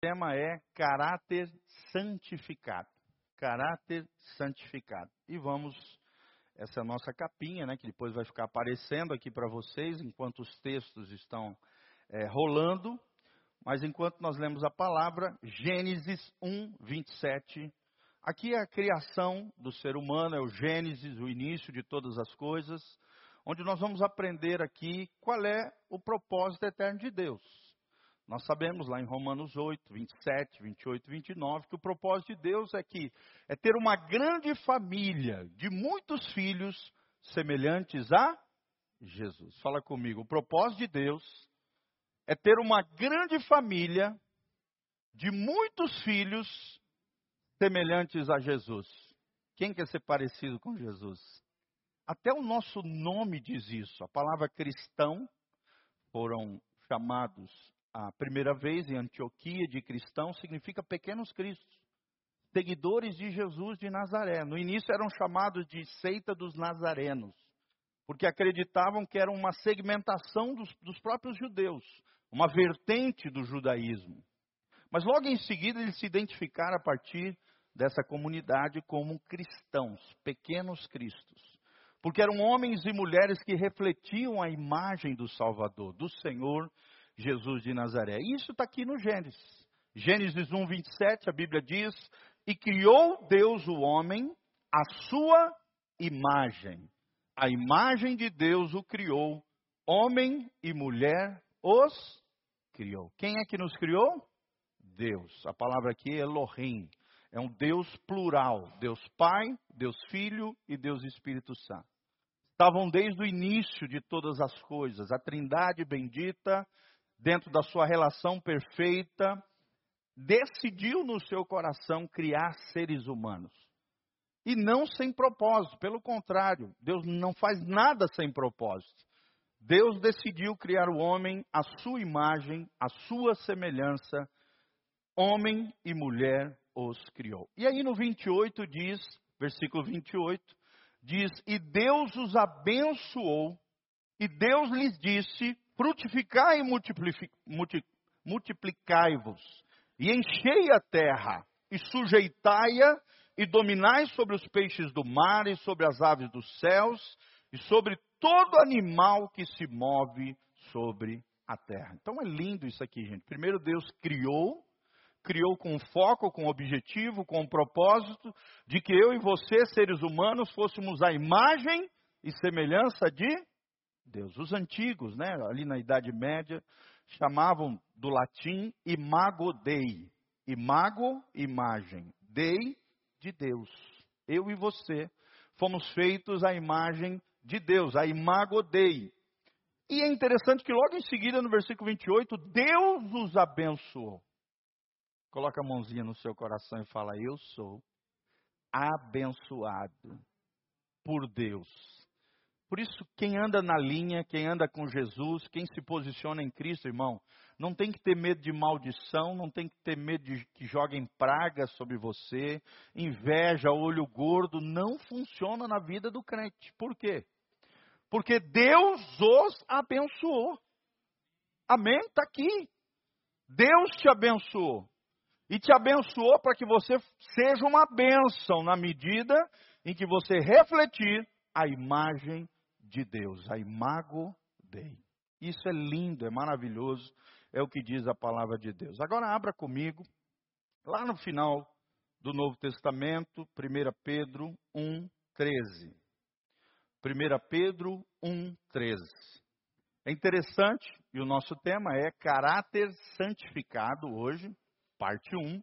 tema é caráter santificado. Caráter santificado. E vamos, essa é a nossa capinha, né, que depois vai ficar aparecendo aqui para vocês enquanto os textos estão é, rolando. Mas enquanto nós lemos a palavra, Gênesis 1, 27. Aqui é a criação do ser humano, é o Gênesis, o início de todas as coisas, onde nós vamos aprender aqui qual é o propósito eterno de Deus. Nós sabemos lá em Romanos 8, 27, 28, 29 que o propósito de Deus é que é ter uma grande família de muitos filhos semelhantes a Jesus. Fala comigo. O propósito de Deus é ter uma grande família de muitos filhos semelhantes a Jesus. Quem quer ser parecido com Jesus? Até o nosso nome diz isso. A palavra cristão foram chamados a primeira vez em Antioquia de cristão significa pequenos cristos, seguidores de Jesus de Nazaré. No início eram chamados de seita dos nazarenos, porque acreditavam que era uma segmentação dos, dos próprios judeus, uma vertente do judaísmo. Mas logo em seguida eles se identificaram a partir dessa comunidade como cristãos, pequenos cristos. Porque eram homens e mulheres que refletiam a imagem do Salvador, do Senhor Jesus de Nazaré. Isso está aqui no Gênesis. Gênesis 1, 27, a Bíblia diz: E criou Deus o homem à sua imagem. A imagem de Deus o criou, homem e mulher os criou. Quem é que nos criou? Deus. A palavra aqui é Elohim. É um Deus plural: Deus Pai, Deus Filho e Deus Espírito Santo. Estavam desde o início de todas as coisas, a Trindade bendita dentro da sua relação perfeita, decidiu no seu coração criar seres humanos. E não sem propósito, pelo contrário, Deus não faz nada sem propósito. Deus decidiu criar o homem à sua imagem, à sua semelhança, homem e mulher os criou. E aí no 28 diz, versículo 28, diz: E Deus os abençoou, e Deus lhes disse: frutificai e multiplicai-vos, e enchei a terra, e sujeitai-a, e dominai sobre os peixes do mar, e sobre as aves dos céus, e sobre todo animal que se move sobre a terra. Então é lindo isso aqui, gente. Primeiro Deus criou, criou com foco, com objetivo, com propósito de que eu e você, seres humanos, fôssemos a imagem e semelhança de Deus. Os antigos, né, ali na Idade Média, chamavam do latim imago dei. Imago, imagem. Dei, de Deus. Eu e você fomos feitos à imagem de Deus, a imago dei. E é interessante que logo em seguida, no versículo 28, Deus os abençoou. Coloca a mãozinha no seu coração e fala: Eu sou abençoado por Deus. Por isso, quem anda na linha, quem anda com Jesus, quem se posiciona em Cristo, irmão, não tem que ter medo de maldição, não tem que ter medo de que joguem pragas sobre você, inveja, olho gordo, não funciona na vida do crente. Por quê? Porque Deus os abençoou. Amém? Está aqui. Deus te abençoou. E te abençoou para que você seja uma bênção na medida em que você refletir a imagem de Deus, a imago Dei. Isso é lindo, é maravilhoso, é o que diz a palavra de Deus. Agora abra comigo, lá no final do Novo Testamento, 1 Pedro 1, 13. 1 Pedro 1, 13. É interessante, e o nosso tema é caráter santificado hoje, parte 1.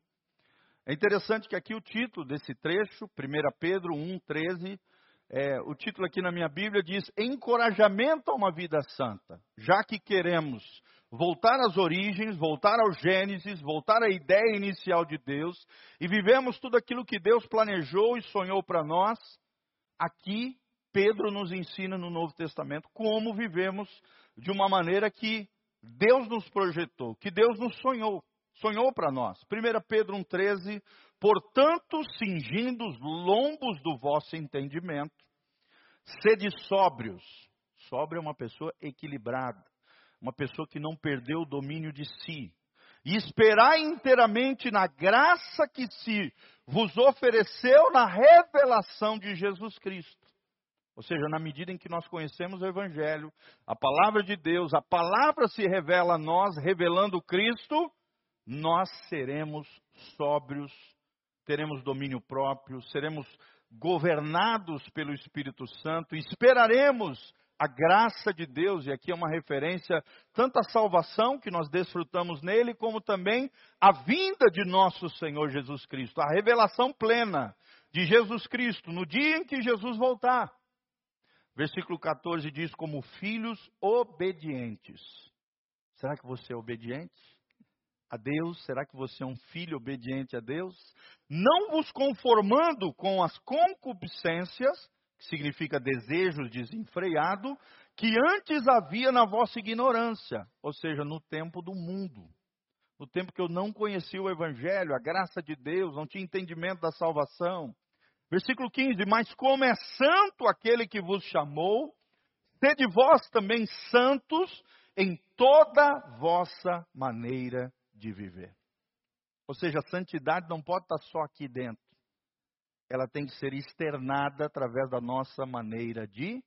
É interessante que aqui o título desse trecho, 1 Pedro 1, 13, é, o título aqui na minha Bíblia diz Encorajamento a uma vida santa. Já que queremos voltar às origens, voltar ao Gênesis, voltar à ideia inicial de Deus e vivemos tudo aquilo que Deus planejou e sonhou para nós, aqui Pedro nos ensina no Novo Testamento como vivemos de uma maneira que Deus nos projetou, que Deus nos sonhou, sonhou para nós. 1 Pedro 1,13 Portanto, cingindo os lombos do vosso entendimento, sede sóbrios. Sóbrio é uma pessoa equilibrada, uma pessoa que não perdeu o domínio de si. e esperai inteiramente na graça que se vos ofereceu na revelação de Jesus Cristo. Ou seja, na medida em que nós conhecemos o Evangelho, a palavra de Deus, a palavra se revela a nós, revelando Cristo, nós seremos sóbrios, teremos domínio próprio, seremos governados pelo Espírito Santo, esperaremos a graça de Deus, e aqui é uma referência tanto à salvação que nós desfrutamos nele, como também a vinda de nosso Senhor Jesus Cristo, a revelação plena de Jesus Cristo no dia em que Jesus voltar. Versículo 14 diz: Como filhos obedientes. Será que você é obediente a Deus? Será que você é um filho obediente a Deus? Não vos conformando com as concupiscências que significa desejo desenfreado, que antes havia na vossa ignorância, ou seja, no tempo do mundo. No tempo que eu não conhecia o Evangelho, a graça de Deus, não tinha entendimento da salvação. Versículo 15: Mas como é santo aquele que vos chamou, sede vós também santos em toda vossa maneira de viver. Ou seja, a santidade não pode estar só aqui dentro ela tem que ser externada através da nossa maneira de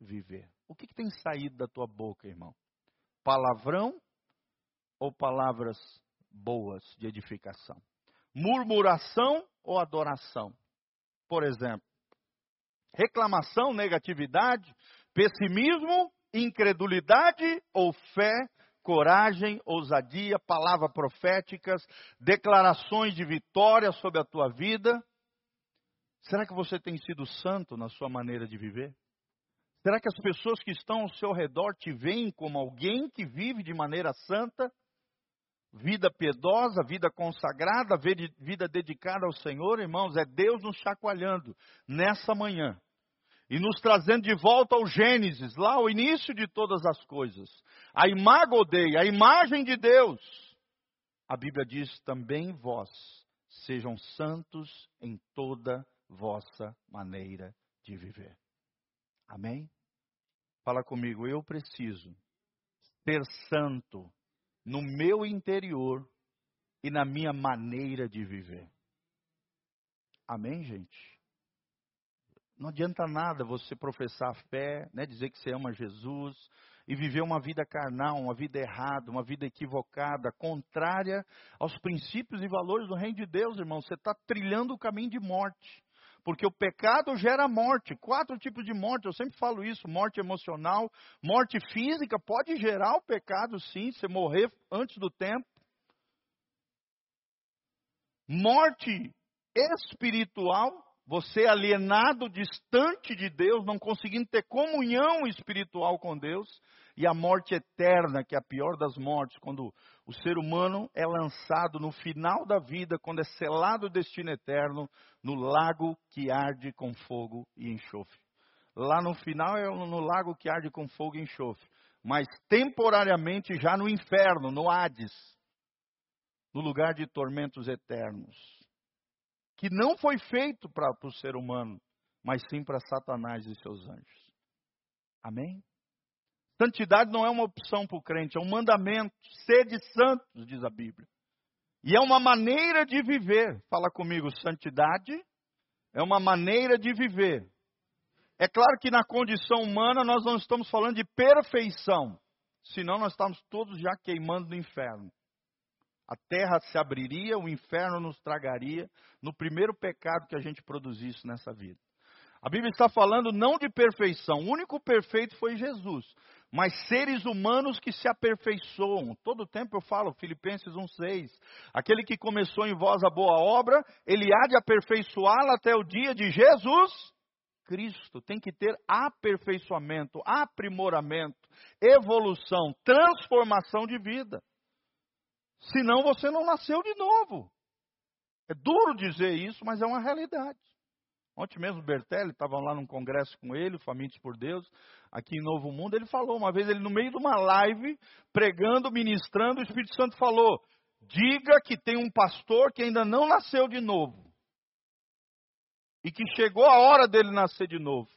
viver. O que, que tem saído da tua boca, irmão? Palavrão ou palavras boas de edificação? Murmuração ou adoração? Por exemplo, reclamação, negatividade, pessimismo, incredulidade ou fé, coragem, ousadia, palavras proféticas, declarações de vitória sobre a tua vida. Será que você tem sido santo na sua maneira de viver? Será que as pessoas que estão ao seu redor te veem como alguém que vive de maneira santa? Vida piedosa, vida consagrada, vida dedicada ao Senhor, irmãos, é Deus nos chacoalhando nessa manhã e nos trazendo de volta ao Gênesis, lá ao início de todas as coisas. A imago Dei, a imagem de Deus. A Bíblia diz também vós sejam santos em toda vossa maneira de viver. Amém? Fala comigo, eu preciso ser santo no meu interior e na minha maneira de viver. Amém, gente? Não adianta nada você professar fé, né, dizer que você ama Jesus e viver uma vida carnal, uma vida errada, uma vida equivocada, contrária aos princípios e valores do reino de Deus, irmão. Você está trilhando o caminho de morte. Porque o pecado gera morte. Quatro tipos de morte, eu sempre falo isso: morte emocional, morte física, pode gerar o pecado sim, você morrer antes do tempo. Morte espiritual, você alienado, distante de Deus, não conseguindo ter comunhão espiritual com Deus e a morte eterna, que é a pior das mortes, quando o ser humano é lançado no final da vida, quando é selado o destino eterno, no lago que arde com fogo e enxofre. Lá no final é no lago que arde com fogo e enxofre, mas temporariamente já no inferno, no Hades, no lugar de tormentos eternos, que não foi feito para o ser humano, mas sim para Satanás e seus anjos. Amém? Santidade não é uma opção para o crente, é um mandamento. Sede santos, diz a Bíblia. E é uma maneira de viver. Fala comigo, santidade é uma maneira de viver. É claro que na condição humana nós não estamos falando de perfeição, senão nós estamos todos já queimando no inferno. A terra se abriria, o inferno nos tragaria no primeiro pecado que a gente produzisse nessa vida. A Bíblia está falando não de perfeição, o único perfeito foi Jesus mas seres humanos que se aperfeiçoam. Todo tempo eu falo, Filipenses 1,6. Aquele que começou em vós a boa obra, ele há de aperfeiçoá-la até o dia de Jesus Cristo. Tem que ter aperfeiçoamento, aprimoramento, evolução, transformação de vida. Senão você não nasceu de novo. É duro dizer isso, mas é uma realidade. Ontem mesmo Bertelli, estavam lá num congresso com ele, Famintos por Deus, aqui em Novo Mundo, ele falou uma vez, ele no meio de uma live, pregando, ministrando, o Espírito Santo falou, diga que tem um pastor que ainda não nasceu de novo. E que chegou a hora dele nascer de novo.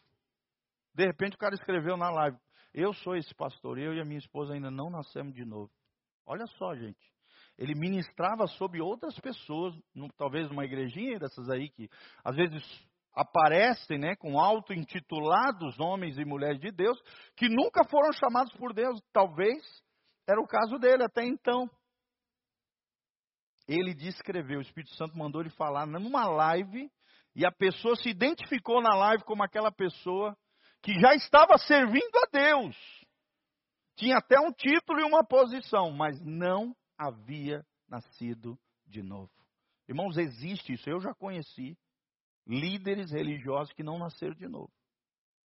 De repente o cara escreveu na live, eu sou esse pastor, eu e a minha esposa ainda não nascemos de novo. Olha só, gente. Ele ministrava sobre outras pessoas, talvez numa igrejinha dessas aí que às vezes aparecem, né, com auto-intitulados homens e mulheres de Deus, que nunca foram chamados por Deus, talvez era o caso dele até então. Ele descreveu, o Espírito Santo mandou ele falar numa live, e a pessoa se identificou na live como aquela pessoa que já estava servindo a Deus. Tinha até um título e uma posição, mas não havia nascido de novo. Irmãos, existe isso, eu já conheci líderes religiosos que não nasceram de novo.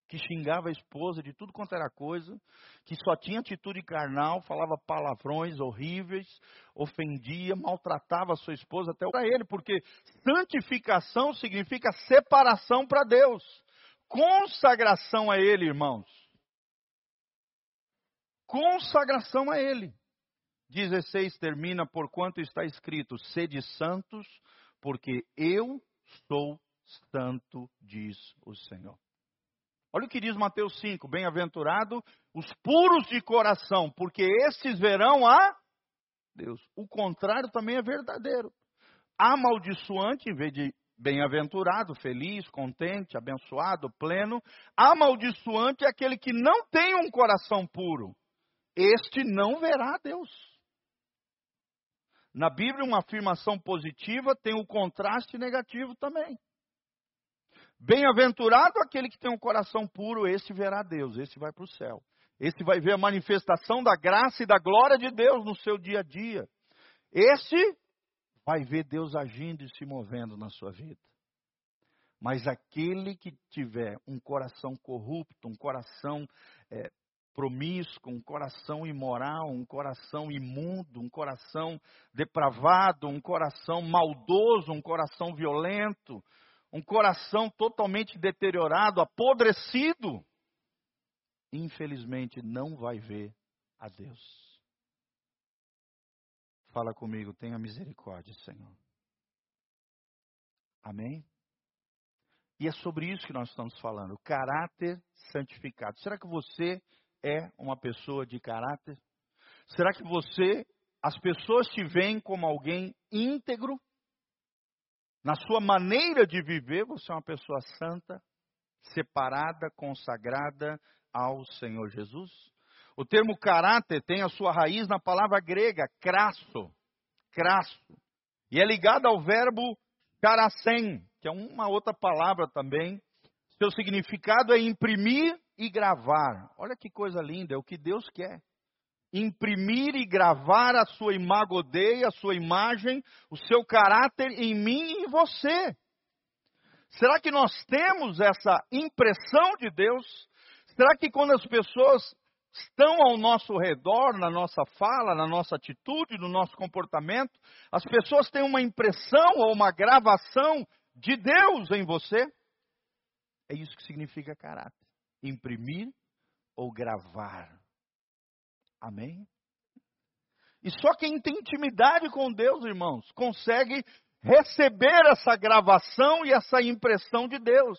Que xingava a esposa de tudo quanto era coisa, que só tinha atitude carnal, falava palavrões horríveis, ofendia, maltratava a sua esposa até para ele, porque santificação significa separação para Deus, consagração a Ele, irmãos. Consagração a Ele. 16 termina, por quanto está escrito: sede santos, porque eu sou santo, diz o Senhor. Olha o que diz Mateus 5: Bem-aventurado os puros de coração, porque esses verão a Deus. O contrário também é verdadeiro. Amaldiçoante, em vez de bem-aventurado, feliz, contente, abençoado, pleno, amaldiçoante é aquele que não tem um coração puro. Este não verá Deus. Na Bíblia, uma afirmação positiva tem o contraste negativo também. Bem-aventurado aquele que tem um coração puro, esse verá Deus, esse vai para o céu. Esse vai ver a manifestação da graça e da glória de Deus no seu dia a dia. Esse vai ver Deus agindo e se movendo na sua vida. Mas aquele que tiver um coração corrupto, um coração é, promíscuo, um coração imoral, um coração imundo, um coração depravado, um coração maldoso, um coração violento, um coração totalmente deteriorado, apodrecido, infelizmente não vai ver a Deus. Fala comigo, tenha misericórdia, Senhor. Amém? E é sobre isso que nós estamos falando, caráter santificado. Será que você é uma pessoa de caráter? Será que você, as pessoas te veem como alguém íntegro? Na sua maneira de viver, você é uma pessoa santa, separada, consagrada ao Senhor Jesus. O termo caráter tem a sua raiz na palavra grega crasso, crasso, e é ligado ao verbo karasen, que é uma outra palavra também. Seu significado é imprimir e gravar. Olha que coisa linda, é o que Deus quer imprimir e gravar a sua imagodei, a sua imagem, o seu caráter em mim e em você. Será que nós temos essa impressão de Deus? Será que quando as pessoas estão ao nosso redor, na nossa fala, na nossa atitude, no nosso comportamento, as pessoas têm uma impressão ou uma gravação de Deus em você? É isso que significa caráter. Imprimir ou gravar Amém? E só quem tem intimidade com Deus, irmãos, consegue receber essa gravação e essa impressão de Deus.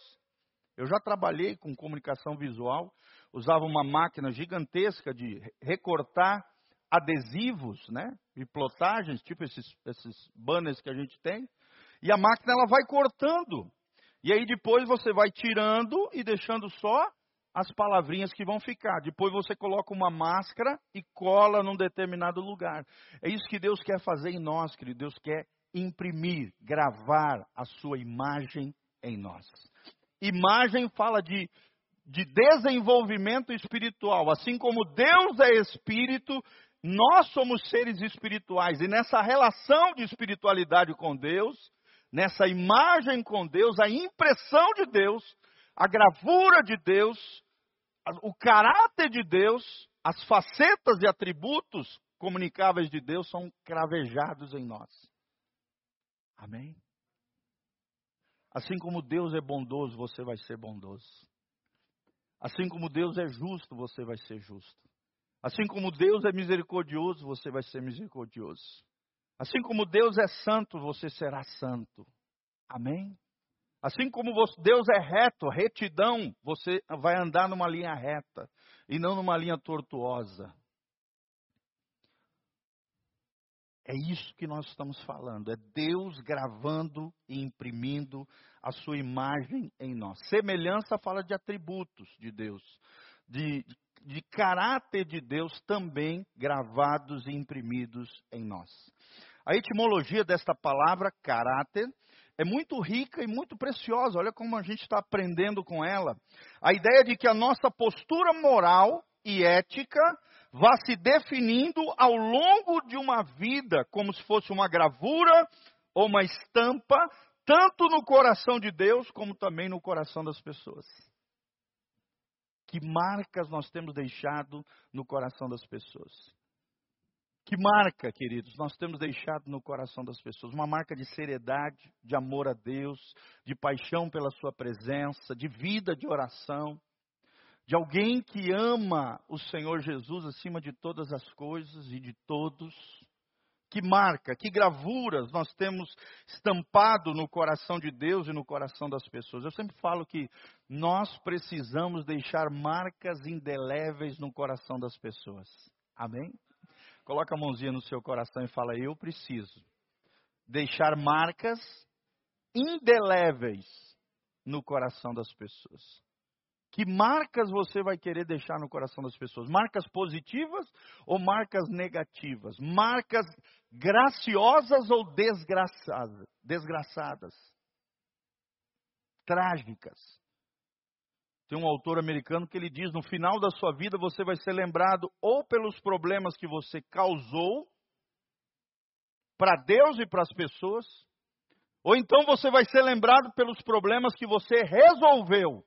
Eu já trabalhei com comunicação visual, usava uma máquina gigantesca de recortar adesivos, né? E plotagens, tipo esses, esses banners que a gente tem. E a máquina ela vai cortando. E aí depois você vai tirando e deixando só as palavrinhas que vão ficar. Depois você coloca uma máscara e cola num determinado lugar. É isso que Deus quer fazer em nós, querido. Deus quer imprimir, gravar a sua imagem em nós. Imagem fala de, de desenvolvimento espiritual. Assim como Deus é espírito, nós somos seres espirituais. E nessa relação de espiritualidade com Deus, nessa imagem com Deus, a impressão de Deus, a gravura de Deus, o caráter de Deus, as facetas e atributos comunicáveis de Deus são cravejados em nós. Amém? Assim como Deus é bondoso, você vai ser bondoso. Assim como Deus é justo, você vai ser justo. Assim como Deus é misericordioso, você vai ser misericordioso. Assim como Deus é santo, você será santo. Amém? Assim como Deus é reto, retidão, você vai andar numa linha reta e não numa linha tortuosa. É isso que nós estamos falando. É Deus gravando e imprimindo a sua imagem em nós. Semelhança fala de atributos de Deus, de, de caráter de Deus também gravados e imprimidos em nós. A etimologia desta palavra, caráter, é muito rica e muito preciosa. Olha como a gente está aprendendo com ela. A ideia de que a nossa postura moral e ética vá se definindo ao longo de uma vida, como se fosse uma gravura ou uma estampa, tanto no coração de Deus como também no coração das pessoas. Que marcas nós temos deixado no coração das pessoas? Que marca, queridos, nós temos deixado no coração das pessoas? Uma marca de seriedade, de amor a Deus, de paixão pela Sua presença, de vida de oração, de alguém que ama o Senhor Jesus acima de todas as coisas e de todos. Que marca, que gravuras nós temos estampado no coração de Deus e no coração das pessoas. Eu sempre falo que nós precisamos deixar marcas indeléveis no coração das pessoas. Amém? Coloca a mãozinha no seu coração e fala: Eu preciso deixar marcas indeléveis no coração das pessoas. Que marcas você vai querer deixar no coração das pessoas? Marcas positivas ou marcas negativas? Marcas graciosas ou desgraçadas? desgraçadas? Trágicas. Tem um autor americano que ele diz: no final da sua vida você vai ser lembrado ou pelos problemas que você causou para Deus e para as pessoas, ou então você vai ser lembrado pelos problemas que você resolveu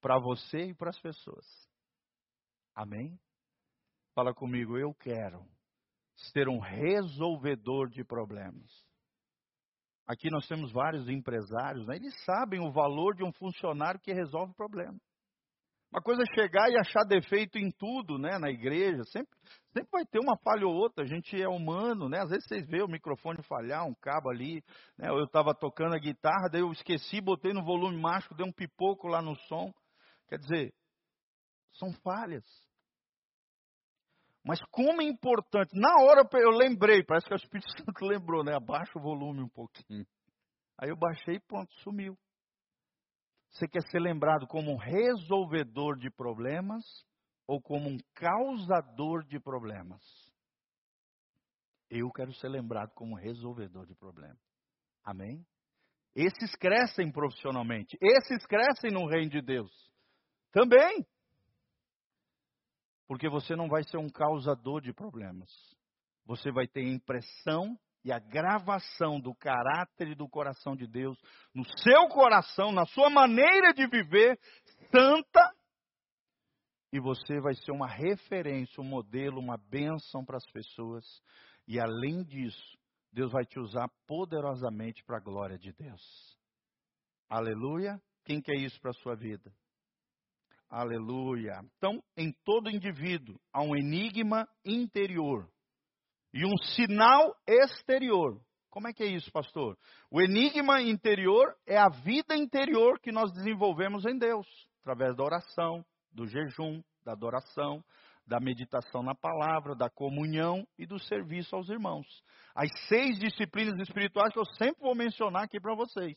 para você e para as pessoas. Amém? Fala comigo, eu quero ser um resolvedor de problemas. Aqui nós temos vários empresários, né? eles sabem o valor de um funcionário que resolve problema. Uma coisa é chegar e achar defeito em tudo, né, na igreja. Sempre, sempre vai ter uma falha ou outra. A gente é humano, né? Às vezes vocês veem o microfone falhar, um cabo ali. Né? Eu estava tocando a guitarra, daí eu esqueci, botei no volume mágico, dei um pipoco lá no som. Quer dizer, são falhas. Mas como é importante, na hora eu lembrei, parece que o Espírito Santo lembrou, né? Abaixa o volume um pouquinho. Aí eu baixei e pronto, sumiu. Você quer ser lembrado como um resolvedor de problemas ou como um causador de problemas? Eu quero ser lembrado como um resolvedor de problemas. Amém? Esses crescem profissionalmente, esses crescem no reino de Deus. Também. Porque você não vai ser um causador de problemas. Você vai ter a impressão e a gravação do caráter e do coração de Deus no seu coração, na sua maneira de viver santa. E você vai ser uma referência, um modelo, uma bênção para as pessoas. E além disso, Deus vai te usar poderosamente para a glória de Deus. Aleluia. Quem quer isso para a sua vida? Aleluia. Então, em todo indivíduo há um enigma interior e um sinal exterior. Como é que é isso, pastor? O enigma interior é a vida interior que nós desenvolvemos em Deus, através da oração, do jejum, da adoração, da meditação na palavra, da comunhão e do serviço aos irmãos. As seis disciplinas espirituais que eu sempre vou mencionar aqui para vocês.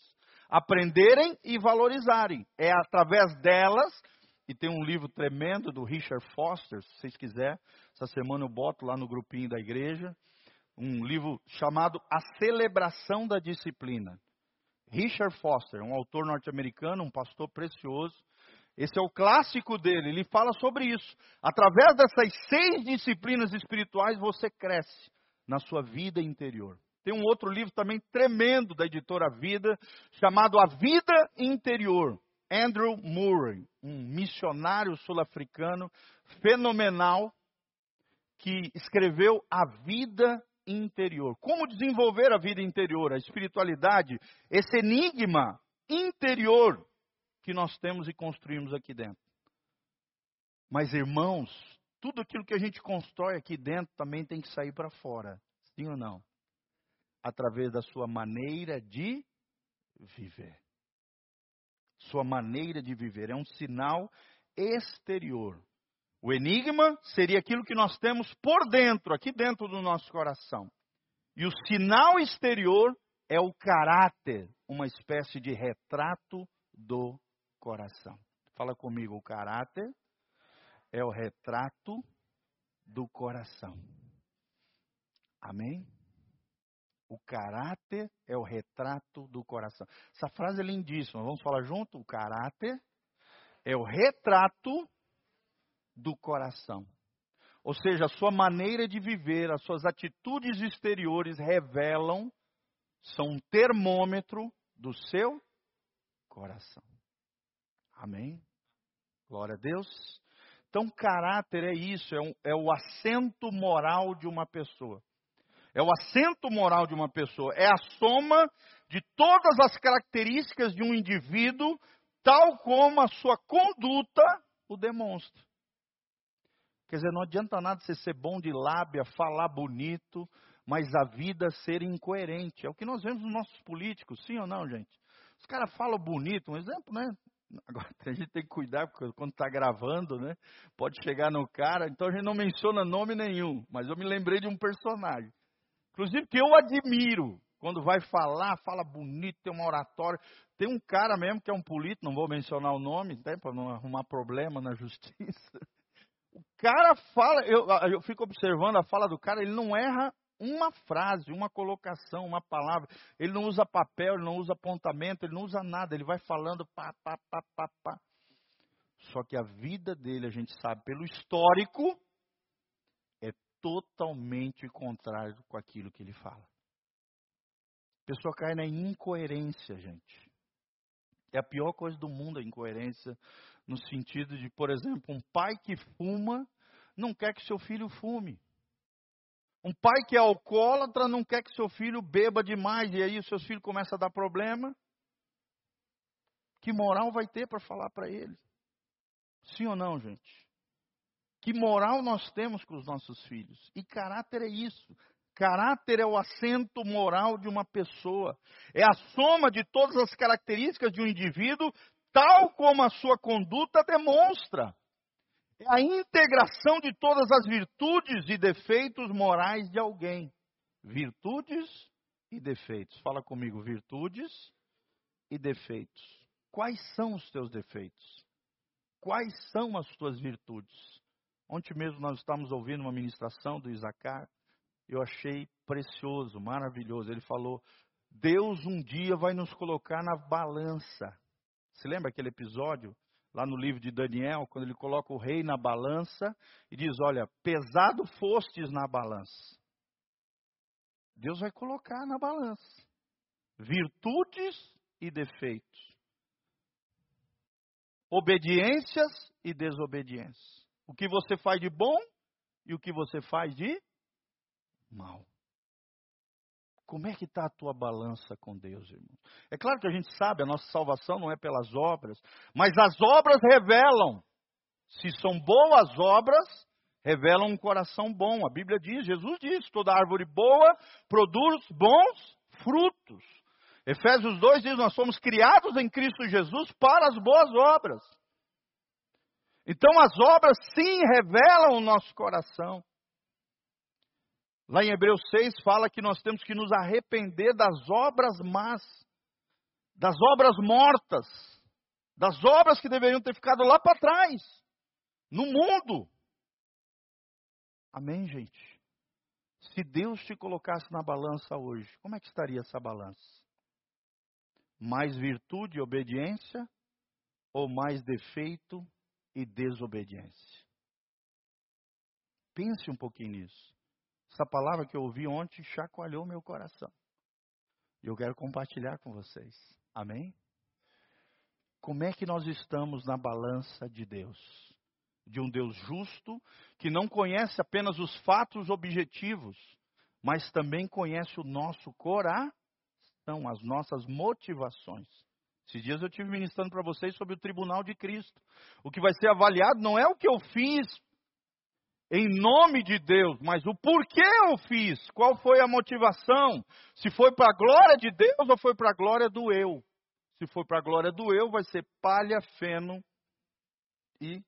Aprenderem e valorizarem. É através delas e tem um livro tremendo do Richard Foster, se vocês quiserem. Essa semana eu boto lá no grupinho da igreja. Um livro chamado A Celebração da Disciplina. Richard Foster, um autor norte-americano, um pastor precioso. Esse é o clássico dele. Ele fala sobre isso. Através dessas seis disciplinas espirituais, você cresce na sua vida interior. Tem um outro livro também tremendo da editora Vida, chamado A Vida Interior. Andrew Murray, um missionário sul-africano fenomenal que escreveu A Vida Interior. Como desenvolver a vida interior, a espiritualidade, esse enigma interior que nós temos e construímos aqui dentro. Mas, irmãos, tudo aquilo que a gente constrói aqui dentro também tem que sair para fora. Sim ou não? Através da sua maneira de viver sua maneira de viver, é um sinal exterior. O enigma seria aquilo que nós temos por dentro, aqui dentro do nosso coração. E o sinal exterior é o caráter, uma espécie de retrato do coração. Fala comigo, o caráter é o retrato do coração. Amém? O caráter é o retrato do coração. Essa frase é lindíssima. Vamos falar junto? O caráter é o retrato do coração. Ou seja, a sua maneira de viver, as suas atitudes exteriores revelam, são um termômetro do seu coração. Amém? Glória a Deus. Então, caráter é isso, é, um, é o assento moral de uma pessoa. É o assento moral de uma pessoa. É a soma de todas as características de um indivíduo, tal como a sua conduta o demonstra. Quer dizer, não adianta nada você ser bom de lábia, falar bonito, mas a vida ser incoerente. É o que nós vemos nos nossos políticos, sim ou não, gente? Os caras falam bonito, um exemplo, né? Agora a gente tem que cuidar, porque quando está gravando, né? Pode chegar no cara, então a gente não menciona nome nenhum, mas eu me lembrei de um personagem. Inclusive que eu admiro. Quando vai falar, fala bonito, tem uma oratória. Tem um cara mesmo que é um político, não vou mencionar o nome, né, para não arrumar problema na justiça. O cara fala, eu, eu fico observando a fala do cara, ele não erra uma frase, uma colocação, uma palavra. Ele não usa papel, ele não usa apontamento, ele não usa nada. Ele vai falando pá, pá, pá, pá, pá. Só que a vida dele, a gente sabe pelo histórico, totalmente contrário com aquilo que ele fala. A pessoa cai na incoerência, gente. É a pior coisa do mundo a incoerência no sentido de, por exemplo, um pai que fuma não quer que seu filho fume. Um pai que é alcoólatra não quer que seu filho beba demais e aí o seu filho começa a dar problema. Que moral vai ter para falar para ele? Sim ou não, gente? Que moral nós temos com os nossos filhos? E caráter é isso. Caráter é o assento moral de uma pessoa. É a soma de todas as características de um indivíduo tal como a sua conduta demonstra. É a integração de todas as virtudes e defeitos morais de alguém. Virtudes e defeitos. Fala comigo, virtudes e defeitos. Quais são os teus defeitos? Quais são as tuas virtudes? Ontem mesmo nós estávamos ouvindo uma ministração do Isacar. Eu achei precioso, maravilhoso. Ele falou: Deus um dia vai nos colocar na balança se lembra aquele episódio lá no livro de Daniel, quando ele coloca o rei na balança e diz: Olha, pesado fostes na balança. Deus vai colocar na balança virtudes e defeitos, obediências e desobediências. O que você faz de bom e o que você faz de mal. Como é que está a tua balança com Deus, irmão? É claro que a gente sabe, a nossa salvação não é pelas obras, mas as obras revelam. Se são boas obras, revelam um coração bom. A Bíblia diz, Jesus diz, toda árvore boa produz bons frutos. Efésios 2 diz, nós somos criados em Cristo Jesus para as boas obras. Então as obras sim revelam o nosso coração. Lá em Hebreus 6 fala que nós temos que nos arrepender das obras más, das obras mortas, das obras que deveriam ter ficado lá para trás, no mundo. Amém, gente? Se Deus te colocasse na balança hoje, como é que estaria essa balança? Mais virtude e obediência ou mais defeito e desobediência? Pense um pouquinho nisso. Essa palavra que eu ouvi ontem chacoalhou meu coração. E eu quero compartilhar com vocês. Amém? Como é que nós estamos na balança de Deus? De um Deus justo, que não conhece apenas os fatos objetivos, mas também conhece o nosso coração, as nossas motivações. Esses dias eu estive ministrando para vocês sobre o tribunal de Cristo. O que vai ser avaliado não é o que eu fiz em nome de Deus, mas o porquê eu fiz, qual foi a motivação, se foi para a glória de Deus ou foi para a glória do eu. Se for para a glória do eu, vai ser palha, feno e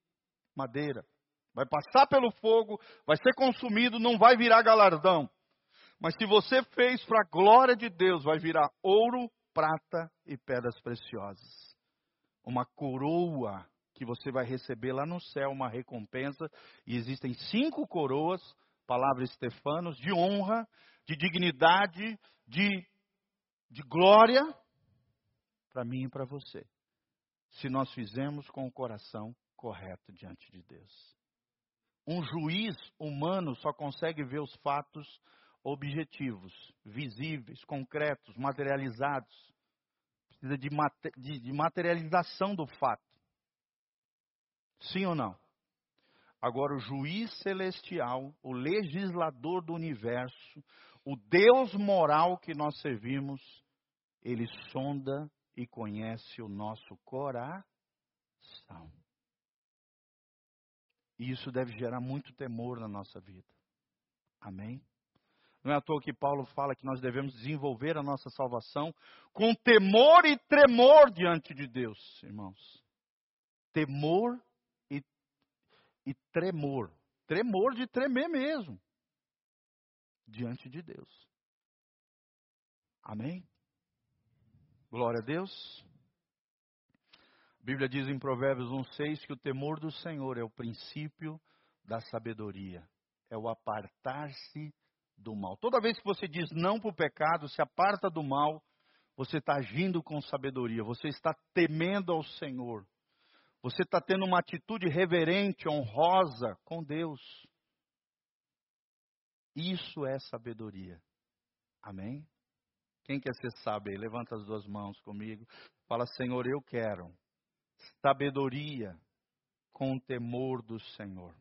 madeira. Vai passar pelo fogo, vai ser consumido, não vai virar galardão. Mas se você fez para a glória de Deus, vai virar ouro, prata e pedras preciosas. Uma coroa que você vai receber lá no céu, uma recompensa. E existem cinco coroas, palavra Estefanos, de honra, de dignidade, de, de glória, para mim e para você. Se nós fizermos com o coração correto diante de Deus. Um juiz humano só consegue ver os fatos objetivos, visíveis, concretos, materializados. Precisa de, de, de materialização do fato. Sim ou não? Agora, o juiz celestial, o legislador do universo, o Deus moral que nós servimos, ele sonda e conhece o nosso coração. E isso deve gerar muito temor na nossa vida. Amém? Não é à toa que Paulo fala que nós devemos desenvolver a nossa salvação com temor e tremor diante de Deus, irmãos. Temor e, e tremor. Tremor de tremer mesmo. Diante de Deus. Amém? Glória a Deus. A Bíblia diz em Provérbios 1,6 que o temor do Senhor é o princípio da sabedoria, é o apartar-se do mal. Toda vez que você diz não para o pecado, se aparta do mal, você está agindo com sabedoria, você está temendo ao Senhor, você está tendo uma atitude reverente, honrosa com Deus. Isso é sabedoria. Amém? Quem quer ser sábio? Levanta as duas mãos comigo. Fala, Senhor, eu quero sabedoria com o temor do Senhor.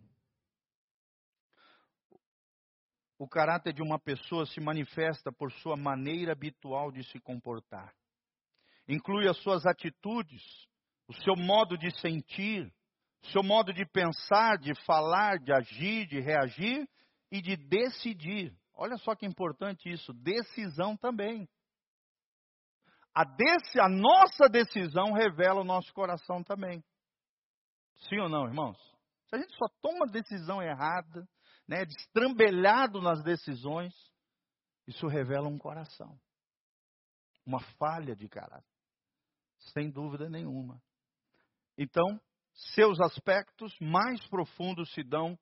O caráter de uma pessoa se manifesta por sua maneira habitual de se comportar. Inclui as suas atitudes, o seu modo de sentir, o seu modo de pensar, de falar, de agir, de reagir e de decidir. Olha só que importante isso, decisão também. A, desse, a nossa decisão revela o nosso coração também. Sim ou não, irmãos? Se a gente só toma decisão errada, né, destrambelhado nas decisões, isso revela um coração. Uma falha de caráter. Sem dúvida nenhuma. Então, seus aspectos mais profundos se dão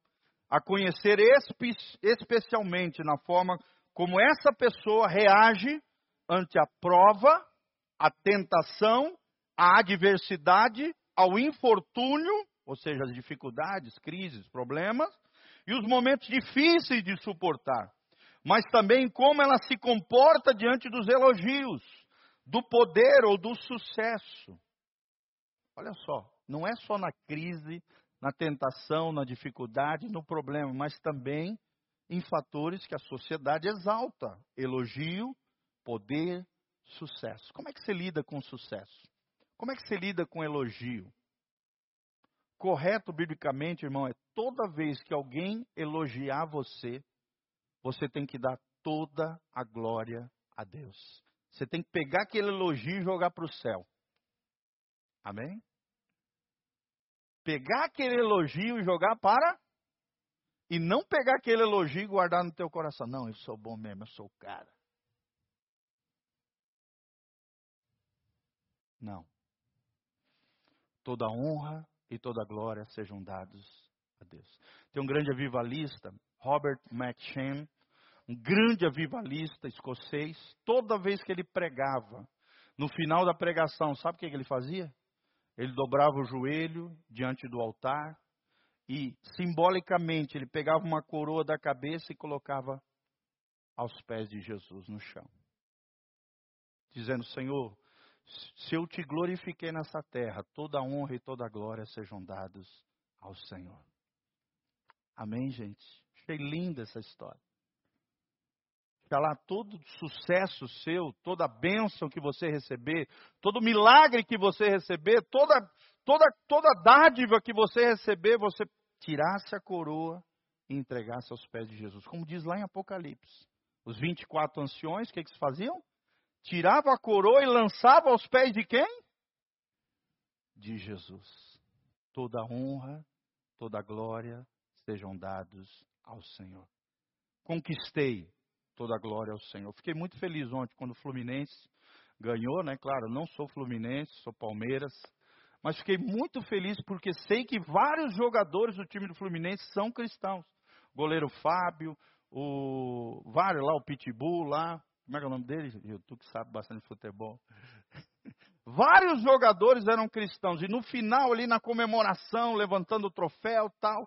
a conhecer espe especialmente na forma como essa pessoa reage ante a prova a tentação, a adversidade, ao infortúnio, ou seja, as dificuldades, crises, problemas, e os momentos difíceis de suportar, mas também como ela se comporta diante dos elogios, do poder ou do sucesso. Olha só, não é só na crise, na tentação, na dificuldade, no problema, mas também em fatores que a sociedade exalta: elogio, poder, sucesso. Como é que você lida com sucesso? Como é que você lida com elogio? Correto biblicamente, irmão, é toda vez que alguém elogiar você, você tem que dar toda a glória a Deus. Você tem que pegar aquele elogio e jogar para o céu. Amém? Pegar aquele elogio e jogar para. E não pegar aquele elogio e guardar no teu coração. Não, eu sou bom mesmo, eu sou o cara. Não. Toda honra e toda glória sejam dados a Deus. Tem um grande avivalista, Robert McShane, um grande avivalista escocês. Toda vez que ele pregava, no final da pregação, sabe o que ele fazia? Ele dobrava o joelho diante do altar e, simbolicamente, ele pegava uma coroa da cabeça e colocava aos pés de Jesus no chão. Dizendo: Senhor, se eu te glorifiquei nessa terra, toda a honra e toda a glória sejam dados ao Senhor. Amém, gente? Achei linda essa história. Está lá todo sucesso seu, toda bênção que você receber, todo milagre que você receber, toda, toda, toda dádiva que você receber, você tirasse a coroa e entregasse aos pés de Jesus. Como diz lá em Apocalipse. Os 24 anciões, o que, que eles faziam? tirava a coroa e lançava aos pés de quem? De Jesus. Toda honra, toda glória sejam dados ao Senhor. Conquistei toda a glória ao Senhor. Fiquei muito feliz ontem quando o Fluminense ganhou, né? Claro, não sou Fluminense, sou Palmeiras, mas fiquei muito feliz porque sei que vários jogadores do time do Fluminense são cristãos. O goleiro Fábio, o vários lá, o Pitbull lá, como é que é o nome dele? Tu que sabe bastante futebol. Vários jogadores eram cristãos. E no final, ali na comemoração, levantando o troféu tal,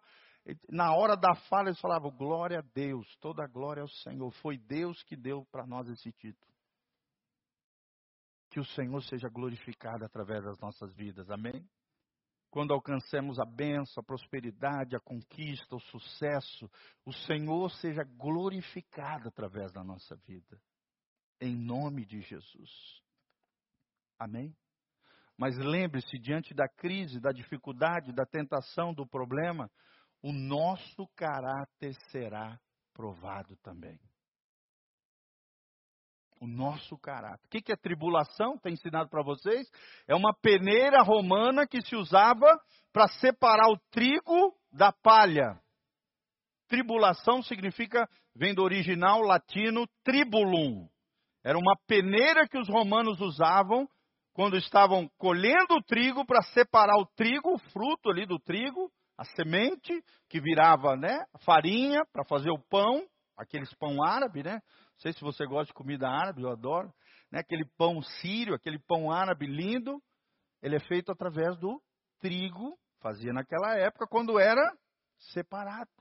na hora da fala, eles falavam: Glória a Deus, toda a glória ao Senhor. Foi Deus que deu para nós esse título. Que o Senhor seja glorificado através das nossas vidas. Amém? Quando alcancemos a bênção, a prosperidade, a conquista, o sucesso, o Senhor seja glorificado através da nossa vida em nome de Jesus. Amém? Mas lembre-se, diante da crise, da dificuldade, da tentação, do problema, o nosso caráter será provado também. O nosso caráter. O que é tribulação? Tem ensinado para vocês? É uma peneira romana que se usava para separar o trigo da palha. Tribulação significa, vem do original latino tribulum, era uma peneira que os romanos usavam quando estavam colhendo o trigo para separar o trigo, o fruto ali do trigo, a semente que virava, né, farinha para fazer o pão, aqueles pão árabe, né? Não sei se você gosta de comida árabe, eu adoro, né? Aquele pão sírio, aquele pão árabe lindo, ele é feito através do trigo, fazia naquela época quando era separado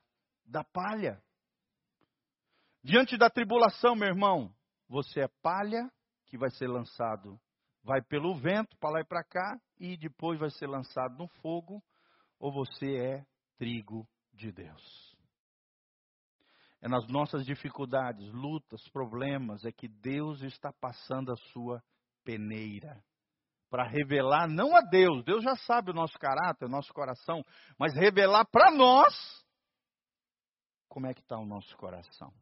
da palha. Diante da tribulação, meu irmão, você é palha que vai ser lançado, vai pelo vento para lá e para cá e depois vai ser lançado no fogo, ou você é trigo de Deus. É nas nossas dificuldades, lutas, problemas, é que Deus está passando a sua peneira. Para revelar, não a Deus, Deus já sabe o nosso caráter, o nosso coração, mas revelar para nós como é que está o nosso coração.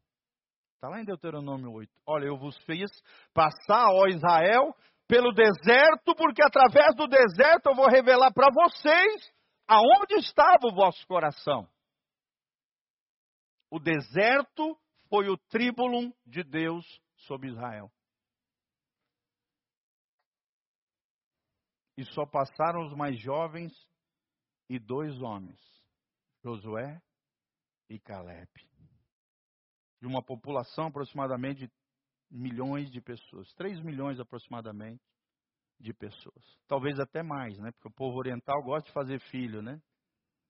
Está lá em Deuteronômio 8. Olha, eu vos fiz passar, ó Israel, pelo deserto, porque através do deserto eu vou revelar para vocês aonde estava o vosso coração. O deserto foi o tribulum de Deus sobre Israel. E só passaram os mais jovens e dois homens, Josué e Caleb de uma população aproximadamente milhões de pessoas, 3 milhões aproximadamente de pessoas. Talvez até mais, né? Porque o povo oriental gosta de fazer filho, né?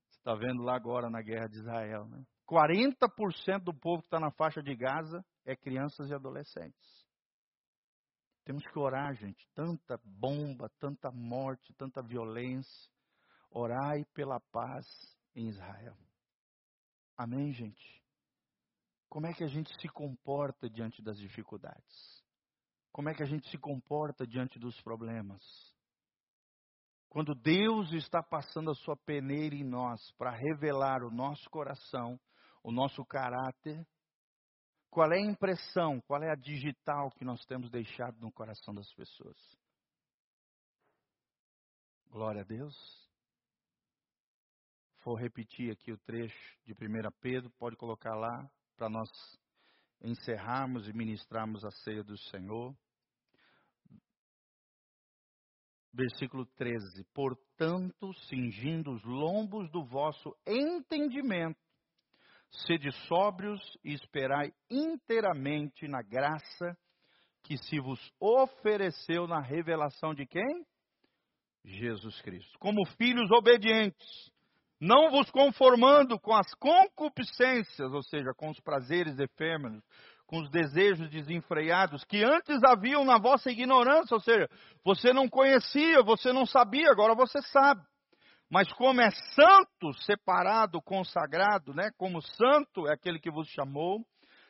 Você está vendo lá agora na guerra de Israel, né? 40% do povo que está na faixa de Gaza é crianças e adolescentes. Temos que orar, gente. Tanta bomba, tanta morte, tanta violência. Orai pela paz em Israel. Amém, gente? Como é que a gente se comporta diante das dificuldades? Como é que a gente se comporta diante dos problemas? Quando Deus está passando a sua peneira em nós para revelar o nosso coração, o nosso caráter, qual é a impressão, qual é a digital que nós temos deixado no coração das pessoas? Glória a Deus. Vou repetir aqui o trecho de 1 Pedro, pode colocar lá para nós encerrarmos e ministrarmos a ceia do Senhor. Versículo 13: Portanto, cingindo os lombos do vosso entendimento, sede sóbrios e esperai inteiramente na graça que se vos ofereceu na revelação de quem? Jesus Cristo. Como filhos obedientes, não vos conformando com as concupiscências, ou seja, com os prazeres efêmeros, com os desejos desenfreados que antes haviam na vossa ignorância, ou seja, você não conhecia, você não sabia, agora você sabe. Mas como é santo, separado, consagrado, né? Como santo é aquele que vos chamou,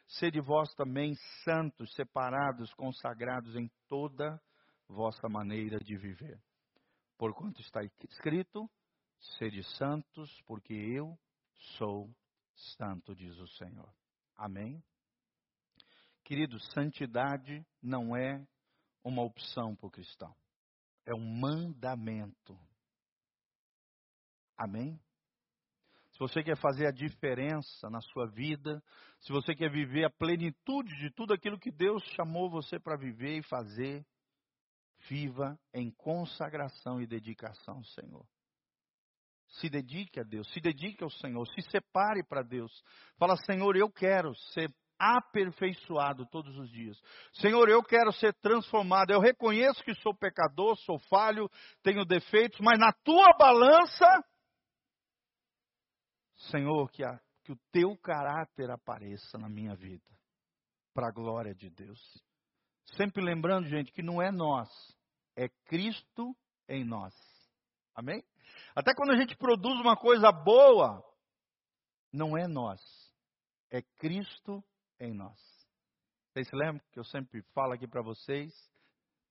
sede vós também santos, separados, consagrados em toda vossa maneira de viver. Porquanto está escrito, Sede santos, porque eu sou santo, diz o Senhor. Amém? Querido, santidade não é uma opção para o cristão, é um mandamento. Amém? Se você quer fazer a diferença na sua vida, se você quer viver a plenitude de tudo aquilo que Deus chamou você para viver e fazer, viva em consagração e dedicação ao Senhor. Se dedique a Deus, se dedique ao Senhor, se separe para Deus. Fala, Senhor, eu quero ser aperfeiçoado todos os dias. Senhor, eu quero ser transformado. Eu reconheço que sou pecador, sou falho, tenho defeitos, mas na tua balança, Senhor, que, a, que o teu caráter apareça na minha vida, para a glória de Deus. Sempre lembrando, gente, que não é nós, é Cristo em nós. Amém? Até quando a gente produz uma coisa boa, não é nós, é Cristo em nós. Vocês se lembram que eu sempre falo aqui para vocês?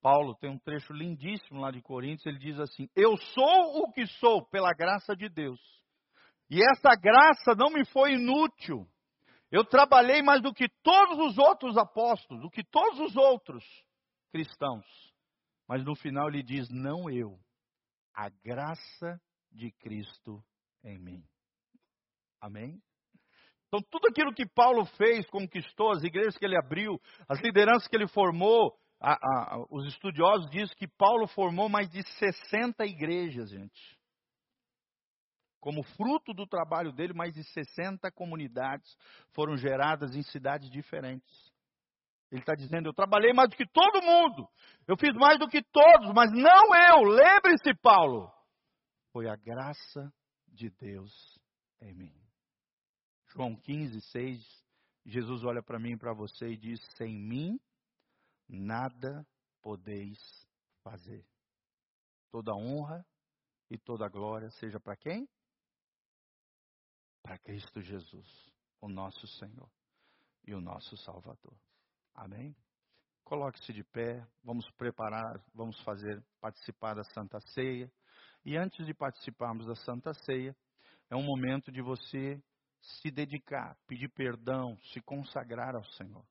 Paulo tem um trecho lindíssimo lá de Coríntios, ele diz assim: Eu sou o que sou pela graça de Deus. E essa graça não me foi inútil. Eu trabalhei mais do que todos os outros apóstolos, do que todos os outros cristãos. Mas no final ele diz: Não eu, a graça de Cristo em mim. Amém? Então, tudo aquilo que Paulo fez, conquistou, as igrejas que ele abriu, as lideranças que ele formou, a, a, os estudiosos dizem que Paulo formou mais de 60 igrejas, gente. Como fruto do trabalho dele, mais de 60 comunidades foram geradas em cidades diferentes. Ele está dizendo: Eu trabalhei mais do que todo mundo, eu fiz mais do que todos, mas não eu. Lembre-se, Paulo, foi a graça de Deus em mim. João 15, 6, Jesus olha para mim e para você e diz: Sem mim, nada podeis fazer. Toda honra e toda glória seja para quem? Para Cristo Jesus, o nosso Senhor e o nosso Salvador. Amém? Coloque-se de pé, vamos preparar, vamos fazer participar da Santa Ceia. E antes de participarmos da Santa Ceia, é um momento de você se dedicar, pedir perdão, se consagrar ao Senhor.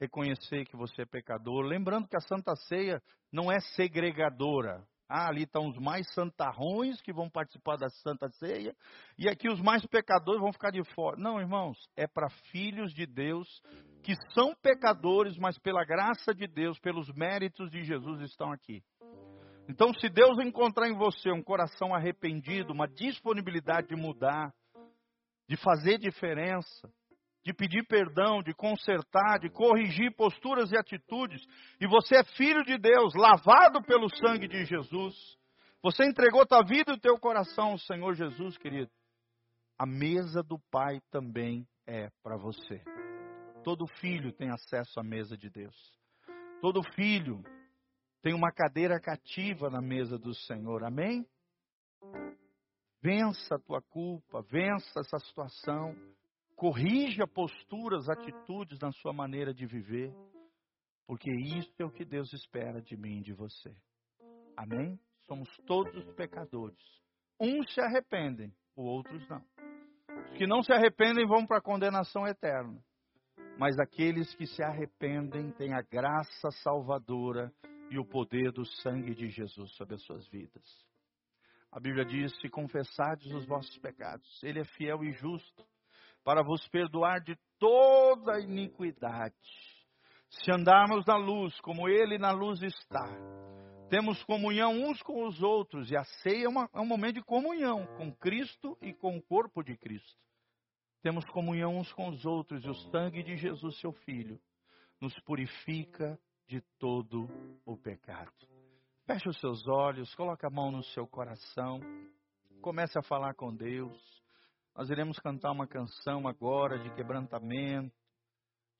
Reconhecer que você é pecador. Lembrando que a Santa Ceia não é segregadora. Ah, ali estão os mais santarrões que vão participar da Santa Ceia, e aqui os mais pecadores vão ficar de fora. Não, irmãos, é para filhos de Deus que são pecadores, mas pela graça de Deus, pelos méritos de Jesus estão aqui. Então, se Deus encontrar em você um coração arrependido, uma disponibilidade de mudar, de fazer diferença, de pedir perdão, de consertar, de corrigir posturas e atitudes, e você é filho de Deus, lavado pelo sangue de Jesus, você entregou tua vida e o teu coração ao Senhor Jesus, querido. A mesa do Pai também é para você. Todo filho tem acesso à mesa de Deus. Todo filho tem uma cadeira cativa na mesa do Senhor. Amém? Vença a tua culpa, vença essa situação, corrija posturas, atitudes na sua maneira de viver, porque isso é o que Deus espera de mim e de você. Amém? Somos todos pecadores. Uns se arrependem, os outros não. Os que não se arrependem vão para a condenação eterna. Mas aqueles que se arrependem têm a graça salvadora e o poder do sangue de Jesus sobre as suas vidas. A Bíblia diz: se confessardes os vossos pecados, Ele é fiel e justo para vos perdoar de toda iniquidade. Se andarmos na luz, como Ele na luz está, temos comunhão uns com os outros, e a ceia é, uma, é um momento de comunhão com Cristo e com o corpo de Cristo. Temos comunhão uns com os outros, e o sangue de Jesus, seu Filho, nos purifica de todo o pecado. Feche os seus olhos, coloque a mão no seu coração, comece a falar com Deus. Nós iremos cantar uma canção agora de quebrantamento,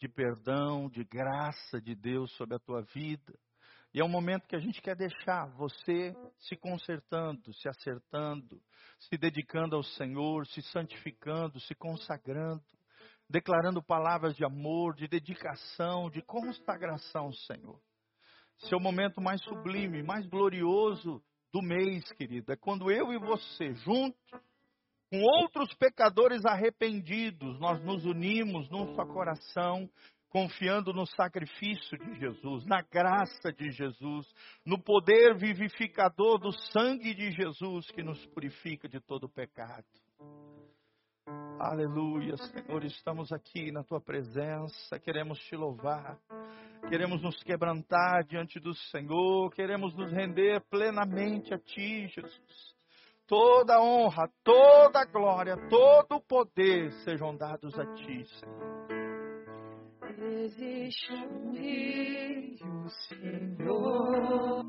de perdão, de graça de Deus sobre a tua vida. E é um momento que a gente quer deixar você se consertando, se acertando, se dedicando ao Senhor, se santificando, se consagrando, declarando palavras de amor, de dedicação, de consagração Senhor. O momento mais sublime, mais glorioso do mês, querido. É quando eu e você, juntos, com outros pecadores arrependidos, nós nos unimos num só coração, confiando no sacrifício de Jesus, na graça de Jesus, no poder vivificador do sangue de Jesus que nos purifica de todo pecado. Aleluia, Senhor, estamos aqui na tua presença, queremos te louvar, queremos nos quebrantar diante do Senhor, queremos nos render plenamente a ti, Jesus. Toda honra, toda glória, todo poder sejam dados a ti, Senhor. Existe um Senhor.